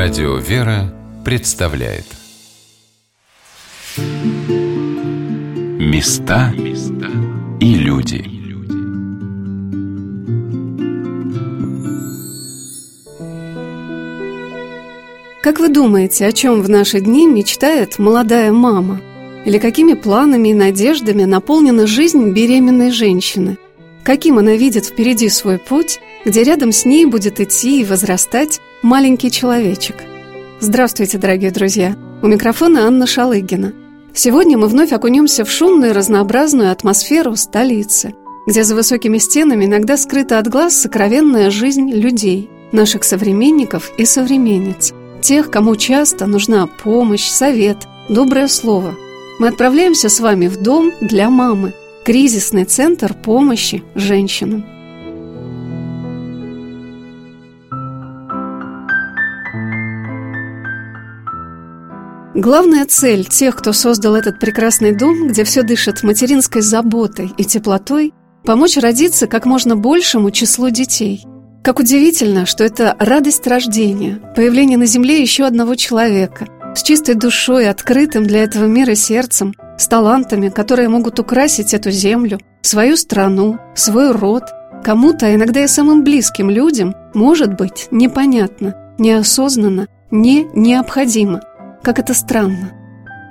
Радио «Вера» представляет Места и люди Как вы думаете, о чем в наши дни мечтает молодая мама? Или какими планами и надеждами наполнена жизнь беременной женщины? Каким она видит впереди свой путь, где рядом с ней будет идти и возрастать маленький человечек? Здравствуйте, дорогие друзья! У микрофона Анна Шалыгина. Сегодня мы вновь окунемся в шумную разнообразную атмосферу столицы, где за высокими стенами иногда скрыта от глаз сокровенная жизнь людей, наших современников и современниц, тех, кому часто нужна помощь, совет, доброе слово – мы отправляемся с вами в дом для мамы, кризисный центр помощи женщинам. Главная цель тех, кто создал этот прекрасный дом, где все дышит материнской заботой и теплотой, помочь родиться как можно большему числу детей. Как удивительно, что это радость рождения, появление на Земле еще одного человека – с чистой душой, открытым для этого мира сердцем, с талантами, которые могут украсить эту землю, свою страну, свой род. Кому-то, а иногда и самым близким людям, может быть непонятно, неосознанно, не необходимо. Как это странно.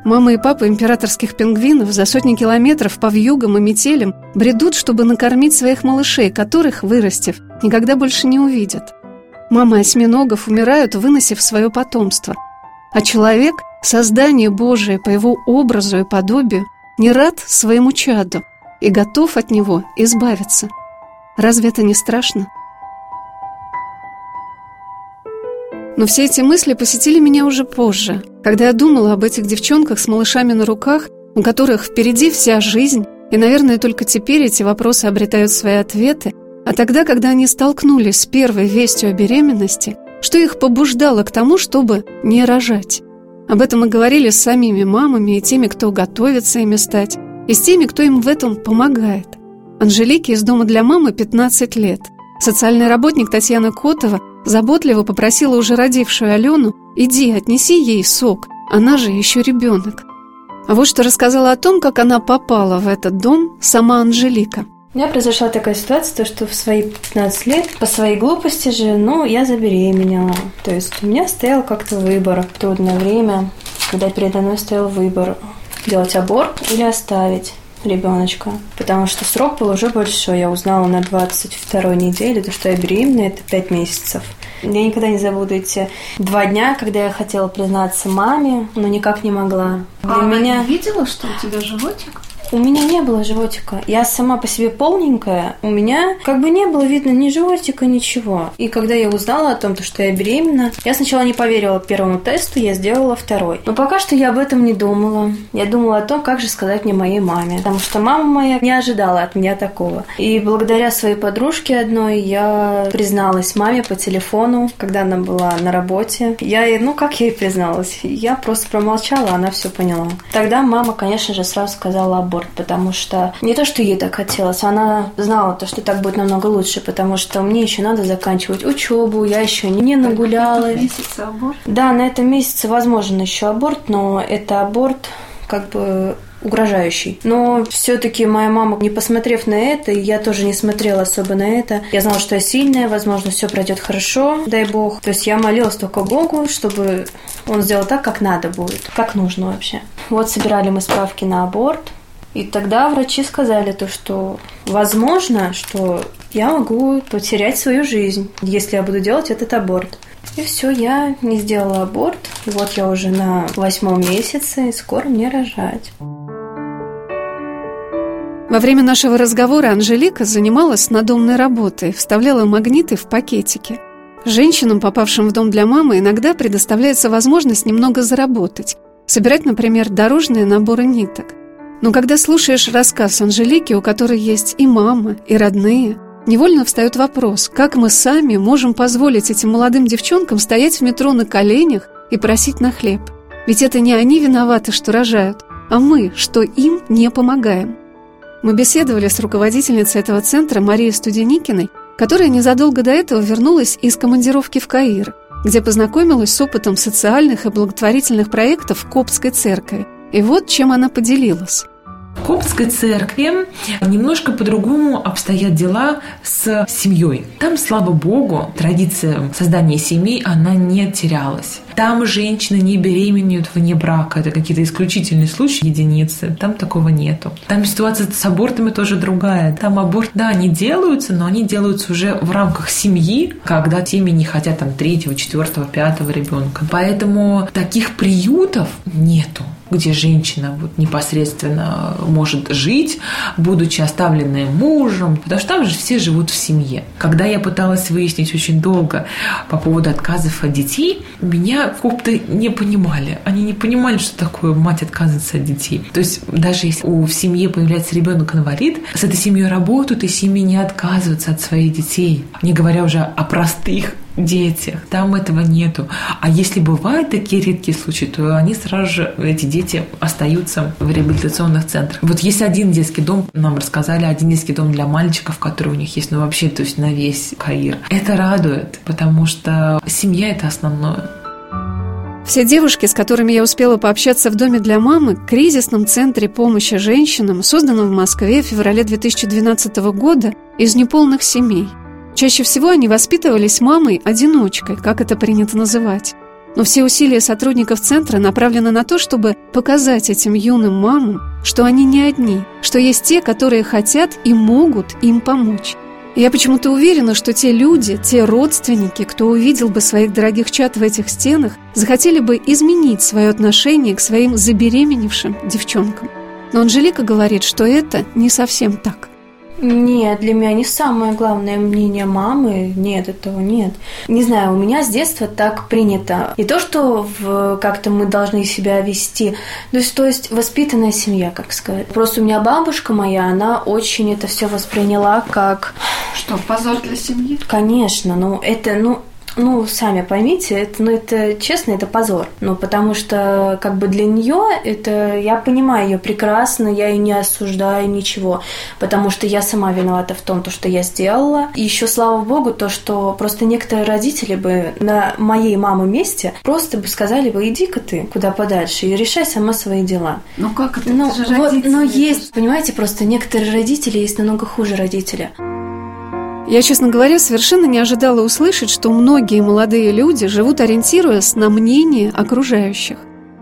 Мама и папа императорских пингвинов за сотни километров по вьюгам и метелям бредут, чтобы накормить своих малышей, которых, вырастив, никогда больше не увидят. Мамы осьминогов умирают, выносив свое потомство – а человек, создание Божие по его образу и подобию, не рад своему чаду и готов от него избавиться. Разве это не страшно? Но все эти мысли посетили меня уже позже, когда я думала об этих девчонках с малышами на руках, у которых впереди вся жизнь, и, наверное, только теперь эти вопросы обретают свои ответы, а тогда, когда они столкнулись с первой вестью о беременности – что их побуждало к тому, чтобы не рожать. Об этом мы говорили с самими мамами и теми, кто готовится ими стать, и с теми, кто им в этом помогает. Анжелике из дома для мамы 15 лет. Социальный работник Татьяна Котова заботливо попросила уже родившую Алену «Иди, отнеси ей сок, она же еще ребенок». А вот что рассказала о том, как она попала в этот дом сама Анжелика – у меня произошла такая ситуация, то, что в свои 15 лет, по своей глупости же, ну, я забеременела. То есть у меня стоял как-то выбор в трудное время, когда передо мной стоял выбор делать аборт или оставить ребеночка, потому что срок был уже большой. Я узнала на 22 неделе, то, что я беременна, это 5 месяцев. Я никогда не забуду эти два дня, когда я хотела признаться маме, но никак не могла. Для а меня... видела, что у тебя животик? У меня не было животика. Я сама по себе полненькая. У меня как бы не было видно ни животика, ничего. И когда я узнала о том, что я беременна, я сначала не поверила первому тесту, я сделала второй. Но пока что я об этом не думала. Я думала о том, как же сказать мне моей маме. Потому что мама моя не ожидала от меня такого. И благодаря своей подружке одной я призналась маме по телефону, когда она была на работе. Я ну как я ей призналась? Я просто промолчала, она все поняла. Тогда мама, конечно же, сразу сказала об аборт, потому что не то, что ей так хотелось, она знала то, что так будет намного лучше, потому что мне еще надо заканчивать учебу, я еще не нагуляла. Месяц аборт? Да, на этом месяце возможен еще аборт, но это аборт как бы угрожающий. Но все-таки моя мама, не посмотрев на это, и я тоже не смотрела особо на это, я знала, что я сильная, возможно, все пройдет хорошо, дай бог. То есть я молилась только Богу, чтобы он сделал так, как надо будет, как нужно вообще. Вот собирали мы справки на аборт, и тогда врачи сказали то, что возможно, что я могу потерять свою жизнь, если я буду делать этот аборт. И все, я не сделала аборт. Вот я уже на восьмом месяце, и скоро мне рожать. Во время нашего разговора Анжелика занималась надомной работой, вставляла магниты в пакетики. Женщинам, попавшим в дом для мамы, иногда предоставляется возможность немного заработать, собирать, например, дорожные наборы ниток. Но когда слушаешь рассказ Анжелики, у которой есть и мама, и родные, невольно встает вопрос, как мы сами можем позволить этим молодым девчонкам стоять в метро на коленях и просить на хлеб. Ведь это не они виноваты, что рожают, а мы, что им не помогаем. Мы беседовали с руководительницей этого центра Марией Студеникиной, которая незадолго до этого вернулась из командировки в Каир, где познакомилась с опытом социальных и благотворительных проектов в Коптской церкви. И вот чем она поделилась. В Коптской церкви немножко по-другому обстоят дела с семьей. Там, слава богу, традиция создания семей, она не терялась. Там женщины не беременеют вне брака. Это какие-то исключительные случаи, единицы. Там такого нету. Там ситуация с абортами тоже другая. Там аборт, да, они делаются, но они делаются уже в рамках семьи, когда семьи не хотят там третьего, четвертого, пятого ребенка. Поэтому таких приютов нету где женщина вот непосредственно может жить, будучи оставленной мужем, потому что там же все живут в семье. Когда я пыталась выяснить очень долго по поводу отказов от детей, меня копты не понимали. Они не понимали, что такое мать отказывается от детей. То есть даже если у в семье появляется ребенок инвалид, с этой семьей работают, и семьи не отказываются от своих детей. Не говоря уже о простых детях. Там этого нету. А если бывают такие редкие случаи, то они сразу же, эти дети, остаются в реабилитационных центрах. Вот есть один детский дом, нам рассказали, один детский дом для мальчиков, который у них есть, ну вообще, то есть на весь Каир. Это радует, потому что семья – это основное. Все девушки, с которыми я успела пообщаться в доме для мамы, кризисном центре помощи женщинам, созданном в Москве в феврале 2012 года, из неполных семей – Чаще всего они воспитывались мамой-одиночкой, как это принято называть. Но все усилия сотрудников центра направлены на то, чтобы показать этим юным мамам, что они не одни, что есть те, которые хотят и могут им помочь. Я почему-то уверена, что те люди, те родственники, кто увидел бы своих дорогих чад в этих стенах, захотели бы изменить свое отношение к своим забеременевшим девчонкам. Но Анжелика говорит, что это не совсем так – нет, для меня не самое главное мнение мамы. Нет, этого нет. Не знаю, у меня с детства так принято. И то, что в, как-то мы должны себя вести. То есть, то есть воспитанная семья, как сказать. Просто у меня бабушка моя, она очень это все восприняла как... Что, позор для семьи? Конечно, ну это, ну, ну, сами поймите, это, ну, это честно, это позор. Ну, потому что, как бы для нее это, я понимаю ее прекрасно, я ее не осуждаю, ничего. Потому что я сама виновата в том, то, что я сделала. И еще, слава богу, то, что просто некоторые родители бы на моей мамы месте просто бы сказали бы, иди-ка ты куда подальше и решай сама свои дела. Ну, как это? Ну, это же вот, но есть, понимаете, просто некоторые родители есть намного хуже родителя. Я, честно говоря, совершенно не ожидала услышать, что многие молодые люди живут ориентируясь на мнение окружающих.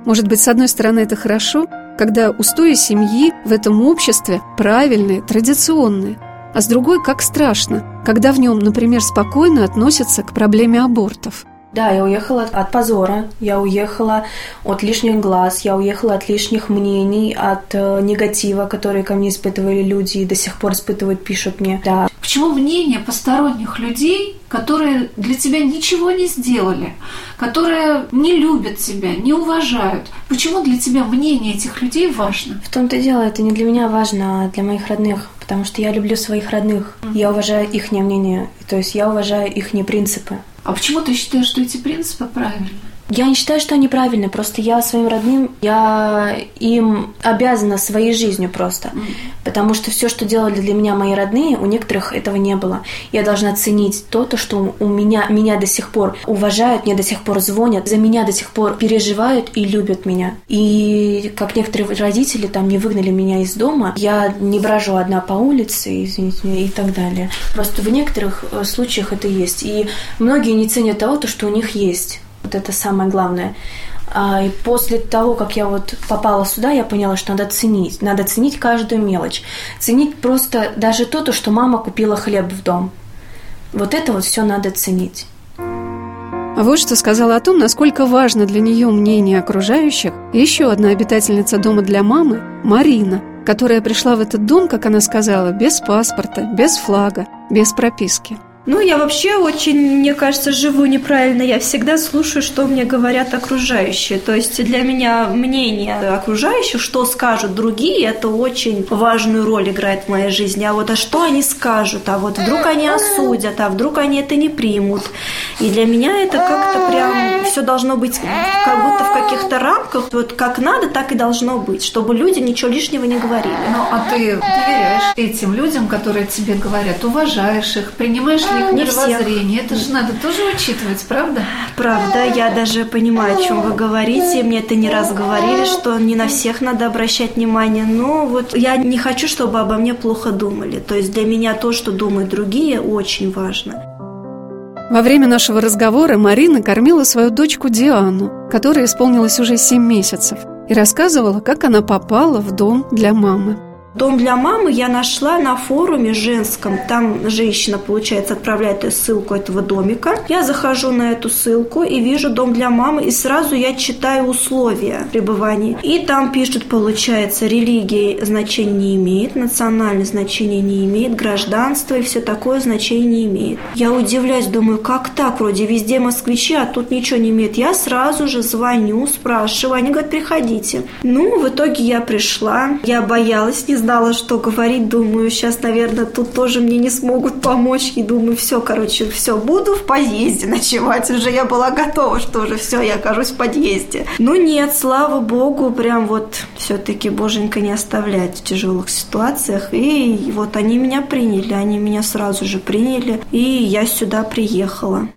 Может быть, с одной стороны, это хорошо, когда устои семьи в этом обществе правильные, традиционные, а с другой, как страшно, когда в нем, например, спокойно относятся к проблеме абортов – да, я уехала от позора, я уехала от лишних глаз, я уехала от лишних мнений, от э, негатива, который ко мне испытывали люди и до сих пор испытывают, пишут мне. Да. Почему мнение посторонних людей, которые для тебя ничего не сделали, которые не любят тебя, не уважают, почему для тебя мнение этих людей важно? В том-то и дело, это не для меня важно, а для моих родных потому что я люблю своих родных, mm-hmm. я уважаю их мнение, то есть я уважаю их принципы. А почему ты считаешь, что эти принципы правильны? Я не считаю, что они правильные, просто я своим родным, я им обязана своей жизнью просто. Mm. Потому что все, что делали для меня мои родные, у некоторых этого не было. Я должна ценить то, то что у меня, меня до сих пор уважают, мне до сих пор звонят, за меня до сих пор переживают и любят меня. И как некоторые родители там не выгнали меня из дома, я не брожу одна по улице, извините, и так далее. Просто в некоторых э, случаях это есть. И многие не ценят того, то, что у них есть. Вот это самое главное. А, и после того, как я вот попала сюда, я поняла, что надо ценить. Надо ценить каждую мелочь. Ценить просто даже то, то что мама купила хлеб в дом. Вот это вот все надо ценить. А вот что сказала о том, насколько важно для нее мнение окружающих еще одна обитательница дома для мамы, Марина, которая пришла в этот дом, как она сказала, без паспорта, без флага, без прописки. Ну, я вообще очень, мне кажется, живу неправильно. Я всегда слушаю, что мне говорят окружающие. То есть для меня мнение окружающих, что скажут другие, это очень важную роль играет в моей жизни. А вот а что они скажут? А вот вдруг они осудят, а вдруг они это не примут. И для меня это как-то прям все должно быть как будто в каких-то рамках. Вот как надо, так и должно быть, чтобы люди ничего лишнего не говорили. Ну, а ты доверяешь этим людям, которые тебе говорят, уважаешь их, принимаешь их Не мировоззрение? Это же надо тоже учитывать, правда? Правда, я даже понимаю, о чем вы говорите. Мне это не раз говорили, что не на всех надо обращать внимание. Но вот я не хочу, чтобы обо мне плохо думали. То есть для меня то, что думают другие, очень важно. Во время нашего разговора Марина кормила свою дочку Диану, которой исполнилось уже 7 месяцев, и рассказывала, как она попала в дом для мамы. Дом для мамы я нашла на форуме женском. Там женщина, получается, отправляет ссылку этого домика. Я захожу на эту ссылку и вижу дом для мамы, и сразу я читаю условия пребывания. И там пишут, получается, религии значения не имеет, национальное значение не имеет, гражданство и все такое значение не имеет. Я удивляюсь, думаю, как так? Вроде везде москвичи, а тут ничего не имеет. Я сразу же звоню, спрашиваю. Они говорят, приходите. Ну, в итоге я пришла. Я боялась, не знала, что говорить. Думаю, сейчас, наверное, тут тоже мне не смогут помочь. И думаю, все, короче, все, буду в подъезде ночевать. Уже я была готова, что уже все, я окажусь в подъезде. Ну нет, слава богу, прям вот все-таки боженька не оставляет в тяжелых ситуациях. И вот они меня приняли, они меня сразу же приняли, и я сюда приехала.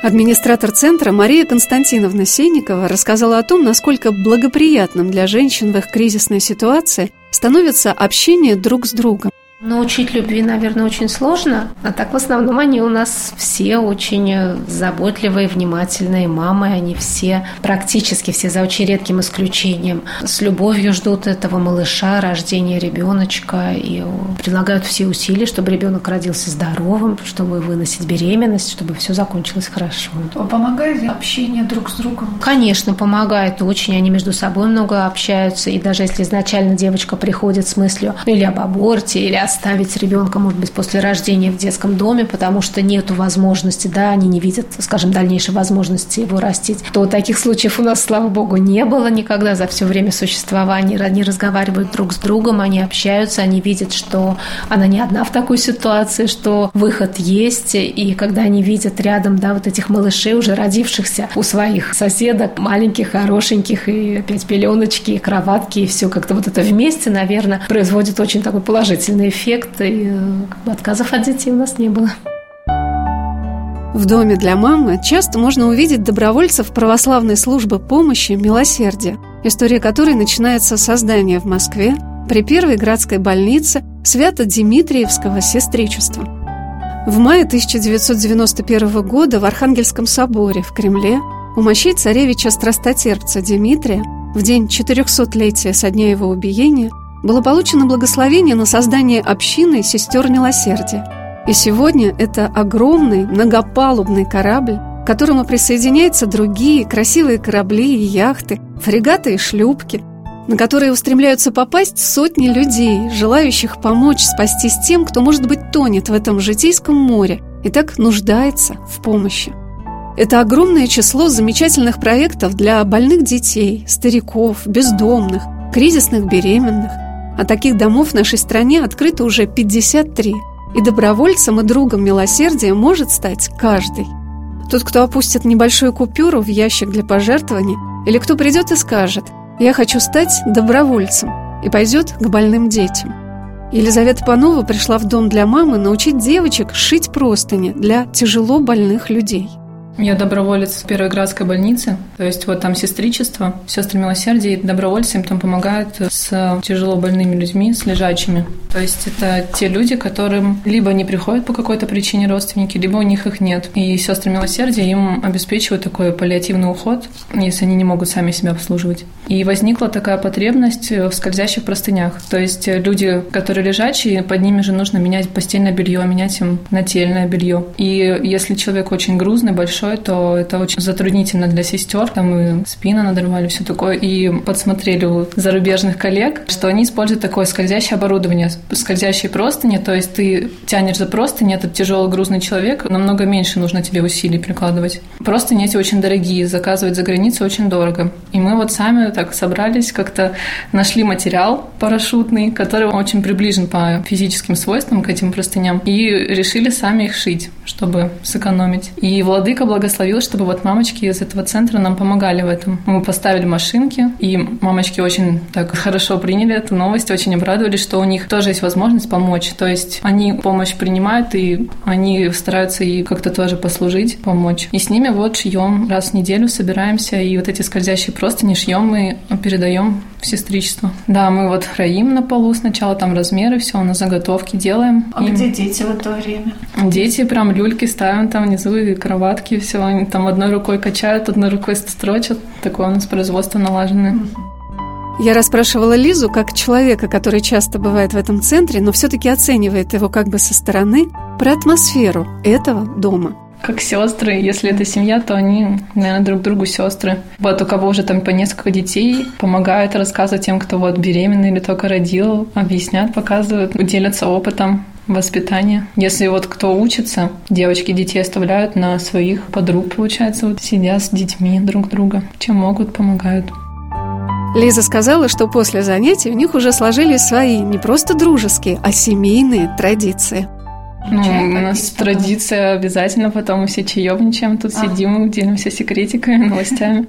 Администратор центра Мария Константиновна Сенникова рассказала о том, насколько благоприятным для женщин в их кризисной ситуации становится общение друг с другом. Научить любви, наверное, очень сложно, а так в основном они у нас все очень заботливые, внимательные мамы, они все, практически все, за очень редким исключением, с любовью ждут этого малыша, рождения ребеночка и предлагают все усилия, чтобы ребенок родился здоровым, чтобы выносить беременность, чтобы все закончилось хорошо. Помогает общение друг с другом? Конечно, помогает очень, они между собой много общаются, и даже если изначально девочка приходит с мыслью или об аборте, или о оставить ребенка, может быть, после рождения в детском доме, потому что нет возможности, да, они не видят, скажем, дальнейшей возможности его растить, то таких случаев у нас, слава богу, не было никогда за все время существования. Они разговаривают друг с другом, они общаются, они видят, что она не одна в такой ситуации, что выход есть, и когда они видят рядом, да, вот этих малышей, уже родившихся у своих соседок, маленьких, хорошеньких, и опять пеленочки, и кроватки, и все как-то вот это вместе, наверное, производит очень такой положительный эффект эффект, и как бы, отказов от детей у нас не было. В доме для мамы часто можно увидеть добровольцев православной службы помощи «Милосердие», история которой начинается с создания в Москве при Первой городской больнице Свято-Димитриевского сестричества. В мае 1991 года в Архангельском соборе в Кремле у мощей царевича страстотерпца Дмитрия в день 400-летия со дня его убиения было получено благословение на создание общины сестер милосердия. И сегодня это огромный многопалубный корабль, к которому присоединяются другие красивые корабли и яхты, фрегаты и шлюпки, на которые устремляются попасть сотни людей, желающих помочь спастись тем, кто, может быть, тонет в этом житейском море и так нуждается в помощи. Это огромное число замечательных проектов для больных детей, стариков, бездомных, кризисных беременных – а таких домов в нашей стране открыто уже 53. И добровольцем и другом милосердия может стать каждый. Тот, кто опустит небольшую купюру в ящик для пожертвований, или кто придет и скажет «Я хочу стать добровольцем» и пойдет к больным детям. Елизавета Панова пришла в дом для мамы научить девочек шить простыни для тяжело больных людей – я доброволец Первой городской больнице, то есть вот там сестричество, сестры милосердия, и добровольцы им там помогают с тяжело больными людьми, с лежачими. То есть это те люди, которым либо не приходят по какой-то причине родственники, либо у них их нет. И сестры милосердия им обеспечивают такой паллиативный уход, если они не могут сами себя обслуживать. И возникла такая потребность в скользящих простынях. То есть люди, которые лежачие, под ними же нужно менять постельное белье, менять им нательное белье. И если человек очень грузный, большой, большой, то это очень затруднительно для сестер. Там и спина надрывали, все такое. И подсмотрели у зарубежных коллег, что они используют такое скользящее оборудование, скользящие простыни, то есть ты тянешь за простыни, этот тяжелый грузный человек, намного меньше нужно тебе усилий прикладывать. Простыни эти очень дорогие, заказывать за границу очень дорого. И мы вот сами так собрались, как-то нашли материал парашютный, который очень приближен по физическим свойствам к этим простыням, и решили сами их шить, чтобы сэкономить. И владыка благословил, чтобы вот мамочки из этого центра нам помогали в этом. Мы поставили машинки, и мамочки очень так хорошо приняли эту новость, очень обрадовались, что у них тоже есть возможность помочь. То есть они помощь принимают, и они стараются и как-то тоже послужить, помочь. И с ними вот шьем раз в неделю, собираемся, и вот эти скользящие просто не шьем, мы передаем сестричество. Да, мы вот храим на полу сначала, там размеры, все, на заготовки делаем. А и... где дети в это время? Дети прям люльки ставим там внизу, и кроватки, все, они там одной рукой качают, одной рукой строчат. Такое у нас производство налаженное. Я расспрашивала Лизу, как человека, который часто бывает в этом центре, но все-таки оценивает его как бы со стороны, про атмосферу этого дома как сестры. Если это семья, то они, наверное, друг другу сестры. Вот у кого уже там по несколько детей, помогают рассказывать тем, кто вот беременный или только родил, объяснят, показывают, делятся опытом воспитания. Если вот кто учится, девочки детей оставляют на своих подруг, получается, вот сидят с детьми друг друга. Чем могут, помогают. Лиза сказала, что после занятий у них уже сложились свои не просто дружеские, а семейные традиции – ну, у нас традиция обязательно, потом мы все чаевничаем, тут а. сидим, делимся секретиками, новостями.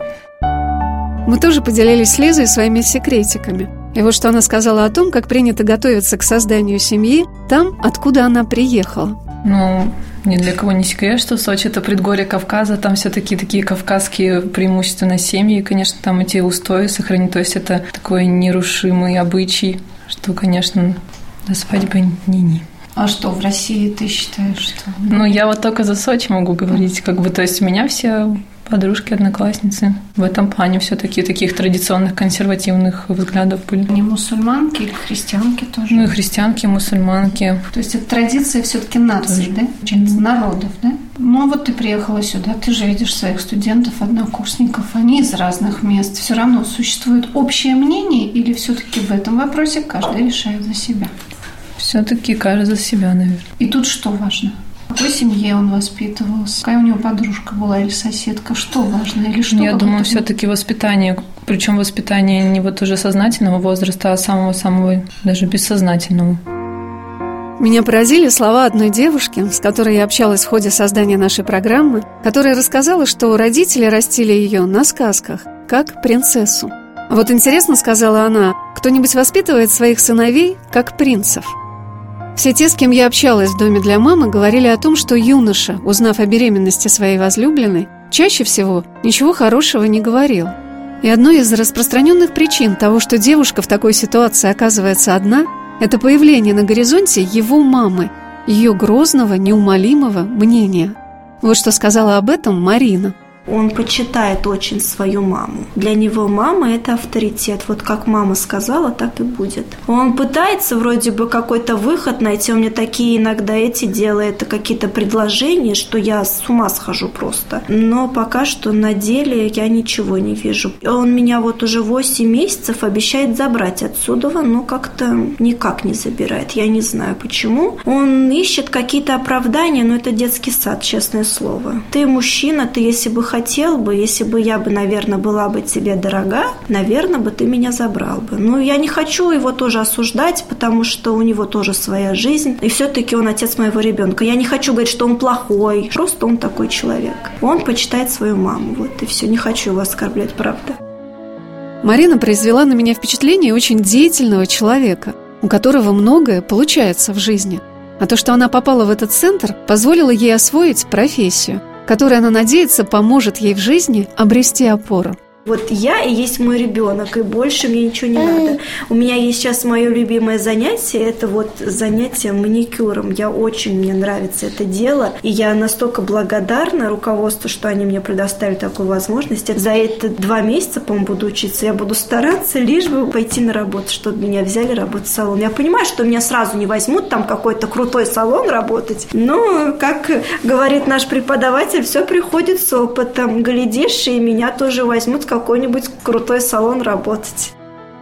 Мы тоже поделились с Лизой своими секретиками. И вот что она сказала о том, как принято готовиться к созданию семьи там, откуда она приехала. Ну, ни для кого не секрет, что Сочи – это предгорье Кавказа, там все таки такие кавказские преимущественно семьи, и, конечно, там эти устои сохранить, то есть это такой нерушимый обычай, что, конечно, до свадьбы ни-ни. А что в России ты считаешь, что? Ну, я вот только за Сочи могу говорить, как бы, то есть у меня все подружки, одноклассницы. В этом плане все таки таких традиционных консервативных взглядов были. Не мусульманки или христианки тоже? Ну и христианки, и мусульманки. То есть это традиция все таки нации, тоже. да? Mm-hmm. Народов, да? Ну вот ты приехала сюда, ты же видишь своих студентов, однокурсников, они из разных мест. Все равно существует общее мнение или все таки в этом вопросе каждый решает за себя? Все-таки каждый за себя, наверное. И тут что важно? В какой семье он воспитывался? Какая у него подружка была или соседка? Что важно? Или что? Я думаю, все-таки воспитание. Причем воспитание не вот уже сознательного возраста, а самого-самого даже бессознательного. Меня поразили слова одной девушки, с которой я общалась в ходе создания нашей программы, которая рассказала, что родители растили ее на сказках, как принцессу. Вот интересно, сказала она, кто-нибудь воспитывает своих сыновей как принцев – все те, с кем я общалась в доме для мамы, говорили о том, что юноша, узнав о беременности своей возлюбленной, чаще всего ничего хорошего не говорил. И одной из распространенных причин того, что девушка в такой ситуации оказывается одна, это появление на горизонте его мамы, ее грозного, неумолимого мнения. Вот что сказала об этом Марина – он почитает очень свою маму. Для него мама – это авторитет. Вот как мама сказала, так и будет. Он пытается вроде бы какой-то выход найти. Он мне такие иногда эти делает, какие-то предложения, что я с ума схожу просто. Но пока что на деле я ничего не вижу. Он меня вот уже 8 месяцев обещает забрать отсюда, но как-то никак не забирает. Я не знаю почему. Он ищет какие-то оправдания, но это детский сад, честное слово. Ты мужчина, ты если бы хотел хотел бы, если бы я бы, наверное, была бы тебе дорога, наверное, бы ты меня забрал бы. Но я не хочу его тоже осуждать, потому что у него тоже своя жизнь. И все-таки он отец моего ребенка. Я не хочу говорить, что он плохой. Просто он такой человек. Он почитает свою маму. Вот и все. Не хочу его оскорблять, правда. Марина произвела на меня впечатление очень деятельного человека, у которого многое получается в жизни. А то, что она попала в этот центр, позволило ей освоить профессию – которая, она надеется, поможет ей в жизни обрести опору. Вот я и есть мой ребенок, и больше мне ничего не надо. У меня есть сейчас мое любимое занятие, это вот занятие маникюром. Я очень, мне нравится это дело, и я настолько благодарна руководству, что они мне предоставили такую возможность. За это два месяца, по-моему, буду учиться, я буду стараться, лишь бы пойти на работу, чтобы меня взяли работать в салон. Я понимаю, что меня сразу не возьмут там какой-то крутой салон работать, но, как говорит наш преподаватель, все приходит с опытом. Глядишь, и меня тоже возьмут какой-нибудь крутой салон работать.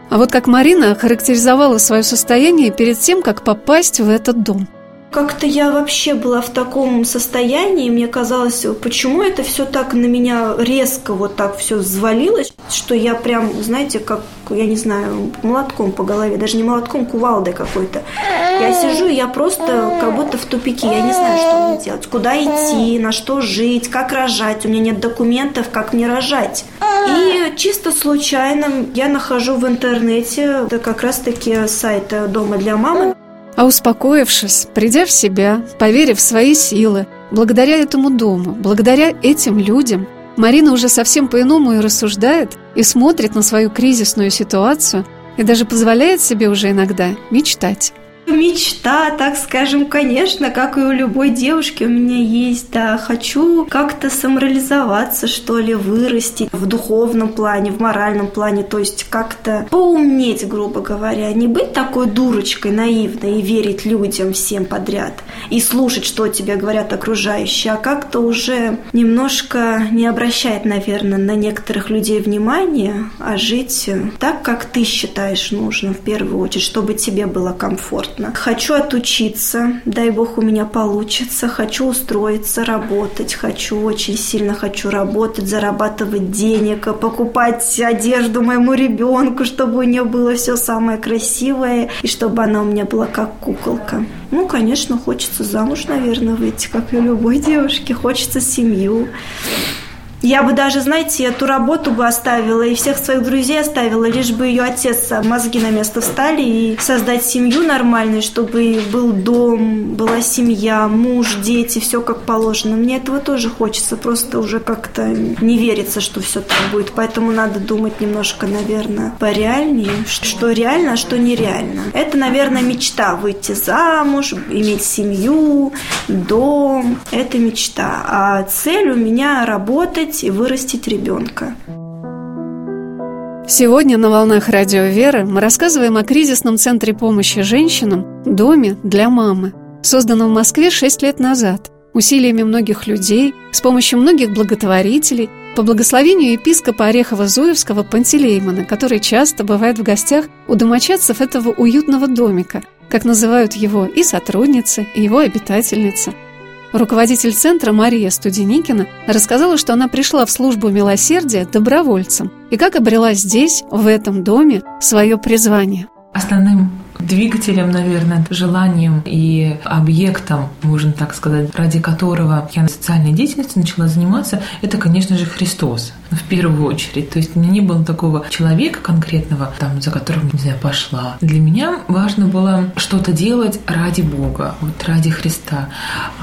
А вот как Марина характеризовала свое состояние перед тем, как попасть в этот дом – как-то я вообще была в таком состоянии, мне казалось, почему это все так на меня резко вот так все взвалилось, что я прям, знаете, как, я не знаю, молотком по голове, даже не молотком, кувалдой какой-то. Я сижу, я просто как будто в тупике, я не знаю, что мне делать, куда идти, на что жить, как рожать, у меня нет документов, как мне рожать. И чисто случайно я нахожу в интернете, это как раз-таки сайт «Дома для мамы», а успокоившись, придя в себя, поверив в свои силы, благодаря этому дому, благодаря этим людям, Марина уже совсем по-иному и рассуждает, и смотрит на свою кризисную ситуацию, и даже позволяет себе уже иногда мечтать. Мечта, так скажем, конечно, как и у любой девушки у меня есть, да. Хочу как-то самореализоваться, что ли, вырасти в духовном плане, в моральном плане, то есть как-то поумнеть, грубо говоря, не быть такой дурочкой наивной и верить людям всем подряд и слушать, что тебе говорят окружающие, а как-то уже немножко не обращать, наверное, на некоторых людей внимания, а жить так, как ты считаешь нужным в первую очередь, чтобы тебе было комфортно комфортно. Хочу отучиться, дай бог у меня получится. Хочу устроиться, работать. Хочу, очень сильно хочу работать, зарабатывать денег, покупать одежду моему ребенку, чтобы у нее было все самое красивое и чтобы она у меня была как куколка. Ну, конечно, хочется замуж, наверное, выйти, как и любой девушке. Хочется семью. Я бы даже, знаете, эту работу бы оставила и всех своих друзей оставила, лишь бы ее отец мозги на место встали и создать семью нормальную, чтобы был дом, была семья, муж, дети, все как положено. Мне этого тоже хочется, просто уже как-то не верится, что все так будет. Поэтому надо думать немножко, наверное, пореальнее, что реально, а что нереально. Это, наверное, мечта выйти замуж, иметь семью, дом. Это мечта. А цель у меня работать и вырастить ребенка. Сегодня на «Волнах Радио Веры» мы рассказываем о кризисном центре помощи женщинам «Доме для мамы», созданном в Москве 6 лет назад, усилиями многих людей, с помощью многих благотворителей, по благословению епископа Орехова-Зуевского Пантелеймона, который часто бывает в гостях у домочадцев этого уютного домика, как называют его и сотрудницы, и его обитательницы – Руководитель центра Мария Студеникина рассказала, что она пришла в службу милосердия добровольцем и как обрела здесь, в этом доме, свое призвание. Основным двигателем, наверное, желанием и объектом, можно так сказать, ради которого я социальной деятельностью начала заниматься, это, конечно же, Христос в первую очередь. То есть у меня не было такого человека конкретного, там, за которым, знаю, пошла. Для меня важно было что-то делать ради Бога, вот ради Христа,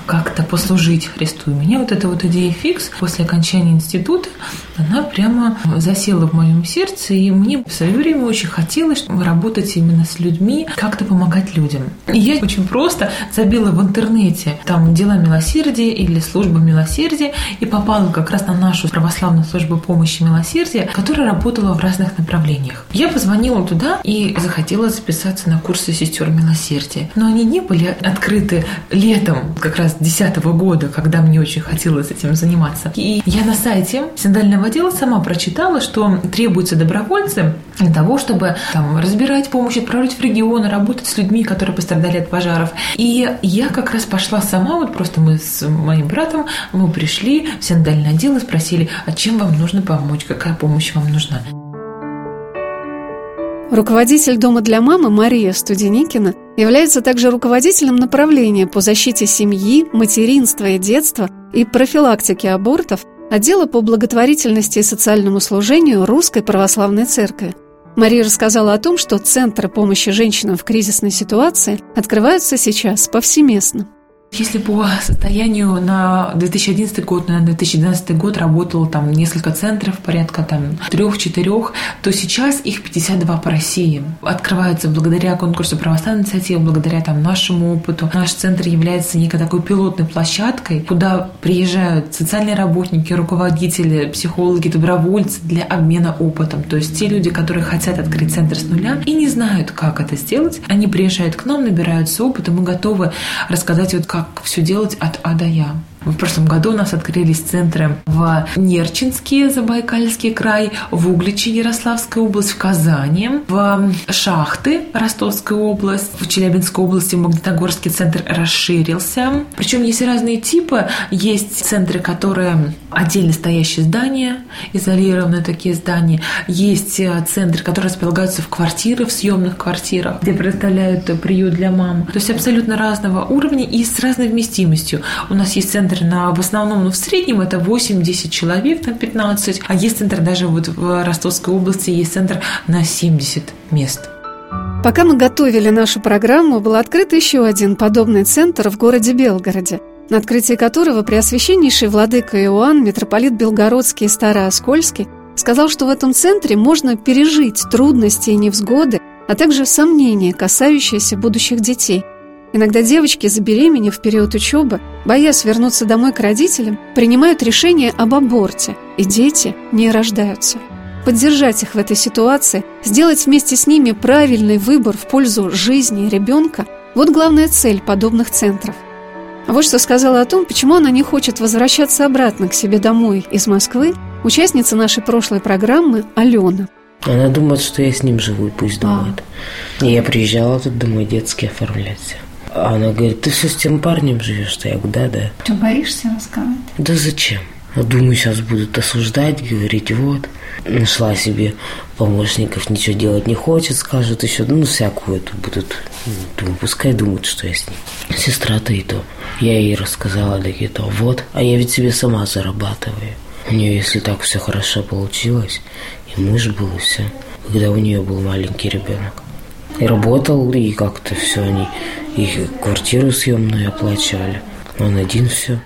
как-то послужить Христу. И меня вот эта вот идея фикс после окончания института, она прямо засела в моем сердце, и мне в свое время очень хотелось работать именно с людьми, как-то помогать людям. И я очень просто забила в интернете там дела милосердия или служба милосердия и попала как раз на нашу православную службу помощи милосердия, которая работала в разных направлениях. Я позвонила туда и захотела записаться на курсы сестер милосердия. Но они не были открыты летом как раз 2010 года, когда мне очень хотелось этим заниматься. И я на сайте синдального отдела сама прочитала, что требуются добровольцы для того, чтобы там, разбирать помощь, отправлять в регионы, работать с людьми, которые пострадали от пожаров. И я как раз пошла сама, вот просто мы с моим братом, мы пришли в синдальное отдел и спросили, а чем вам нужно помочь, какая помощь вам нужна. Руководитель Дома для мамы Мария Студеникина является также руководителем направления по защите семьи, материнства и детства и профилактике абортов отдела по благотворительности и социальному служению Русской Православной Церкви. Мария рассказала о том, что центры помощи женщинам в кризисной ситуации открываются сейчас повсеместно. Если по состоянию на 2011 год, на 2012 год работало там несколько центров, порядка там трех-четырех, то сейчас их 52 по России. Открываются благодаря конкурсу православной инициативы, благодаря там нашему опыту. Наш центр является некой такой пилотной площадкой, куда приезжают социальные работники, руководители, психологи, добровольцы для обмена опытом. То есть те люди, которые хотят открыть центр с нуля и не знают, как это сделать, они приезжают к нам, набираются опыта, мы готовы рассказать, вот как как все делать от А до Я. В прошлом году у нас открылись центры в Нерчинске, Забайкальский край, в Угличе, Ярославская область, в Казани, в Шахты, Ростовская область, в Челябинской области Магнитогорский центр расширился. Причем есть разные типы. Есть центры, которые отдельно стоящие здания, изолированные такие здания. Есть э, центры, которые располагаются в квартиры, в съемных квартирах, где предоставляют приют для мам. То есть абсолютно разного уровня и с разной вместимостью. У нас есть центр на, в основном, ну, в среднем это 8-10 человек, там 15, а есть центр даже вот в Ростовской области, есть центр на 70 мест. Пока мы готовили нашу программу, был открыт еще один подобный центр в городе Белгороде, на открытии которого преосвященнейший владыка Иоанн, митрополит Белгородский и Старооскольский, сказал, что в этом центре можно пережить трудности и невзгоды, а также сомнения, касающиеся будущих детей – Иногда девочки, забеременев в период учебы, боясь вернуться домой к родителям, принимают решение об аборте, и дети не рождаются. Поддержать их в этой ситуации, сделать вместе с ними правильный выбор в пользу жизни ребенка – вот главная цель подобных центров. А вот что сказала о том, почему она не хочет возвращаться обратно к себе домой из Москвы, участница нашей прошлой программы Алена. Она думает, что я с ним живу, и пусть думает. А. И я приезжала тут домой детский оформлять. А она говорит, ты все с тем парнем живешь? Я говорю, да, да. Что, боишься рассказать? Да зачем? Думаю, сейчас будут осуждать, говорить, вот, нашла себе помощников, ничего делать не хочет, скажут еще, ну, всякую эту будут, думаю, пускай думают, что я с ним. Сестра-то и то. Я ей рассказала, да и то, вот, а я ведь себе сама зарабатываю. У нее, если так все хорошо получилось, и муж был, и все, когда у нее был маленький ребенок. И работал, и как-то все они их квартиру съемную оплачивали. Он один все.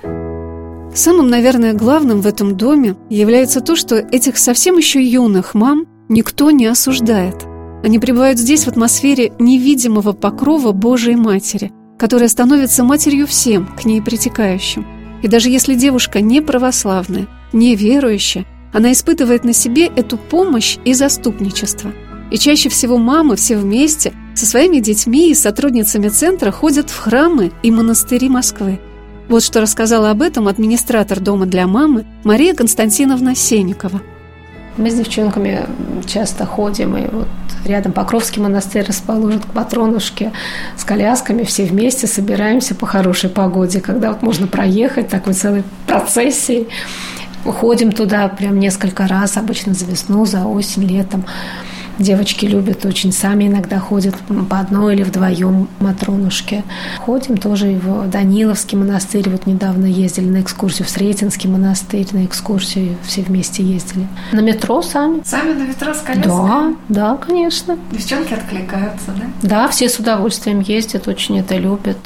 Самым, наверное, главным в этом доме является то, что этих совсем еще юных мам никто не осуждает. Они пребывают здесь в атмосфере невидимого покрова Божией Матери, которая становится матерью всем, к ней притекающим. И даже если девушка не православная, не верующая, она испытывает на себе эту помощь и заступничество – и чаще всего мамы все вместе со своими детьми и сотрудницами центра ходят в храмы и монастыри Москвы. Вот что рассказала об этом администратор дома для мамы Мария Константиновна Сенникова. Мы с девчонками часто ходим, и вот рядом Покровский монастырь расположен к Патронушке с колясками, все вместе собираемся по хорошей погоде, когда вот можно проехать такой целой процессией. Ходим туда прям несколько раз, обычно за весну, за осень, летом. Девочки любят очень, сами иногда ходят по одной или вдвоем Матронушке. Ходим тоже в Даниловский монастырь. Вот недавно ездили на экскурсию в Сретенский монастырь, на экскурсию все вместе ездили. На метро сами. Сами на метро с коляской? Да, да, конечно. Девчонки откликаются, да? Да, все с удовольствием ездят, очень это любят.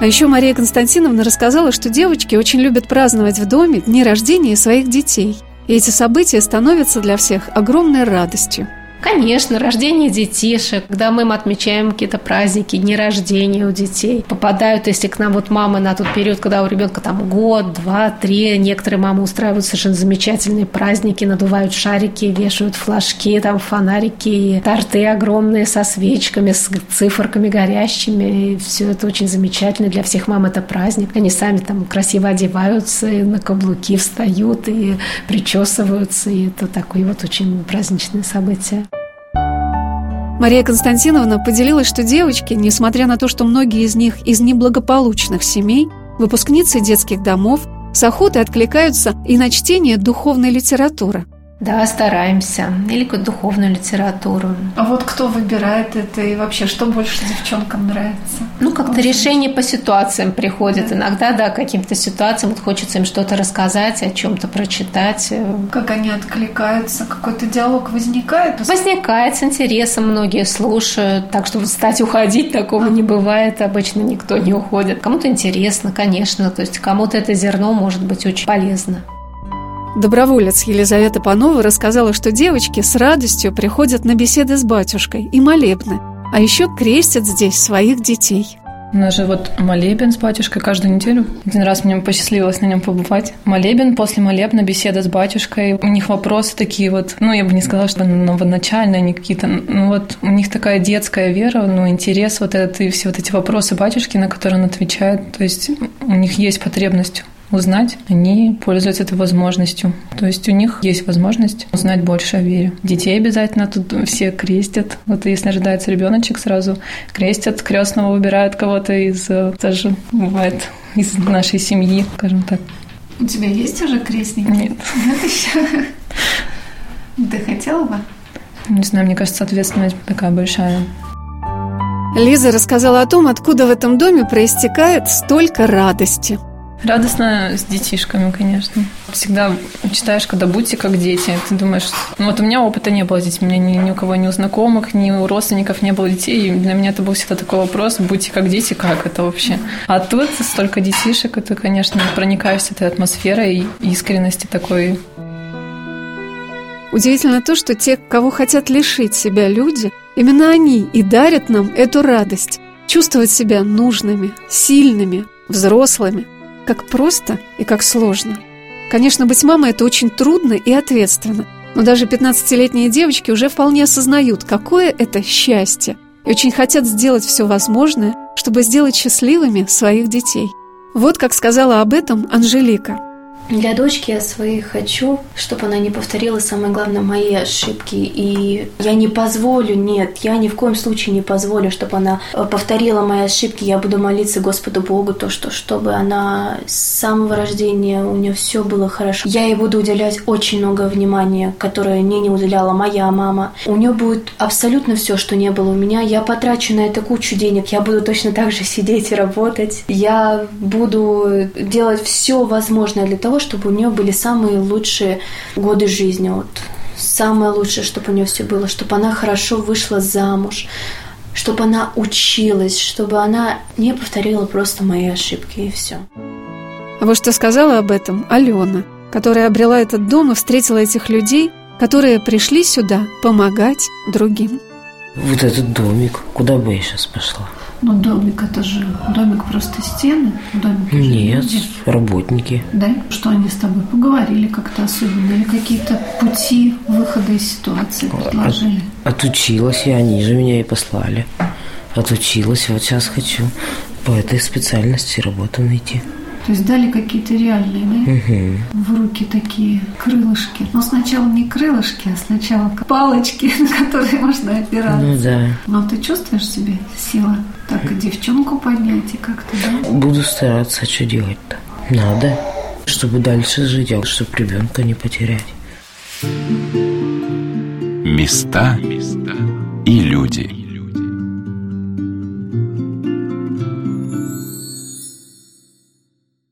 А еще Мария Константиновна рассказала, что девочки очень любят праздновать в доме дни рождения своих детей. И эти события становятся для всех огромной радостью. Конечно, рождение детишек, когда мы отмечаем какие-то праздники, дни рождения у детей. Попадают, если к нам вот мама на тот период, когда у ребенка там год, два, три, некоторые мамы устраивают совершенно замечательные праздники, надувают шарики, вешают флажки, там фонарики, торты огромные со свечками, с циферками горящими. И все это очень замечательно. Для всех мам это праздник. Они сами там красиво одеваются, и на каблуки встают и причесываются. И это такое вот очень праздничное событие. Мария Константиновна поделилась, что девочки, несмотря на то, что многие из них из неблагополучных семей, выпускницы детских домов, с охотой откликаются и на чтение духовной литературы. Да, стараемся. Или какую-то духовную литературу. А вот кто выбирает это и вообще, что больше девчонкам нравится? Ну, как-то решение по ситуациям приходит. Иногда, да, каким-то ситуациям вот хочется им что-то рассказать, о чем-то прочитать. Как они откликаются, какой-то диалог возникает? Возникает с интересом, многие слушают. Так что встать, уходить такого не бывает. Обычно никто не уходит. Кому-то интересно, конечно. То есть кому-то это зерно может быть очень полезно. Доброволец Елизавета Панова рассказала, что девочки с радостью приходят на беседы с батюшкой и молебны, а еще крестят здесь своих детей. У нас же вот молебен с батюшкой каждую неделю. Один раз мне посчастливилось на нем побывать. Молебен, после молебна беседа с батюшкой. У них вопросы такие вот, ну, я бы не сказала, что новоначальные они какие-то. Ну, вот у них такая детская вера, ну, интерес вот этот и все вот эти вопросы батюшки, на которые он отвечает. То есть у них есть потребность узнать, они пользуются этой возможностью. То есть у них есть возможность узнать больше о вере. Детей обязательно тут все крестят. Вот если рождается ребеночек, сразу крестят, крестного выбирают кого-то из, э, даже бывает, из нашей семьи, скажем так. У тебя есть уже крестники? Нет. Нет еще? Ты хотела бы? Не знаю, мне кажется, ответственность такая большая. Лиза рассказала о том, откуда в этом доме проистекает столько радости. Радостно с детишками, конечно. Всегда читаешь, когда будьте как дети. Ты думаешь, ну вот у меня опыта не было с у меня ни, ни у кого, ни у знакомых, ни у родственников не было детей. И для меня это был всегда такой вопрос, будьте как дети, как это вообще? А тут столько детишек, это, конечно, проникаешься этой атмосферой и искренности такой. Удивительно то, что те, кого хотят лишить себя люди, именно они и дарят нам эту радость. Чувствовать себя нужными, сильными, взрослыми – как просто и как сложно. Конечно, быть мамой – это очень трудно и ответственно, но даже 15-летние девочки уже вполне осознают, какое это счастье, и очень хотят сделать все возможное, чтобы сделать счастливыми своих детей. Вот как сказала об этом Анжелика – для дочки я своей хочу, чтобы она не повторила, самое главное, мои ошибки. И я не позволю, нет, я ни в коем случае не позволю, чтобы она э, повторила мои ошибки. Я буду молиться Господу Богу, то, что чтобы она с самого рождения у нее все было хорошо. Я ей буду уделять очень много внимания, которое мне не уделяла моя мама. У нее будет абсолютно все, что не было у меня. Я потрачу на это кучу денег. Я буду точно так же сидеть и работать. Я буду делать все возможное для того, чтобы у нее были самые лучшие годы жизни. Вот самое лучшее, чтобы у нее все было, чтобы она хорошо вышла замуж, чтобы она училась, чтобы она не повторила просто мои ошибки и все. А вот что сказала об этом Алена, которая обрела этот дом и встретила этих людей, которые пришли сюда помогать другим. Вот этот домик, куда бы я сейчас пошла? Ну, домик это же домик просто стены. Домик Нет, люди. работники. Да? Что они с тобой поговорили как-то особенно? Или какие-то пути выхода из ситуации предложили? От, отучилась я, они же меня и послали. Отучилась, вот сейчас хочу по этой специальности работу найти. То есть дали какие-то реальные, да? Угу. В руки такие крылышки. Но сначала не крылышки, а сначала палочки, на которые можно опираться. Ну да. Но ты чувствуешь себе сила? Так и девчонку поднять и как-то, да? Буду стараться, что делать-то? Надо, чтобы дальше жить, а чтобы ребенка не потерять. Места и люди.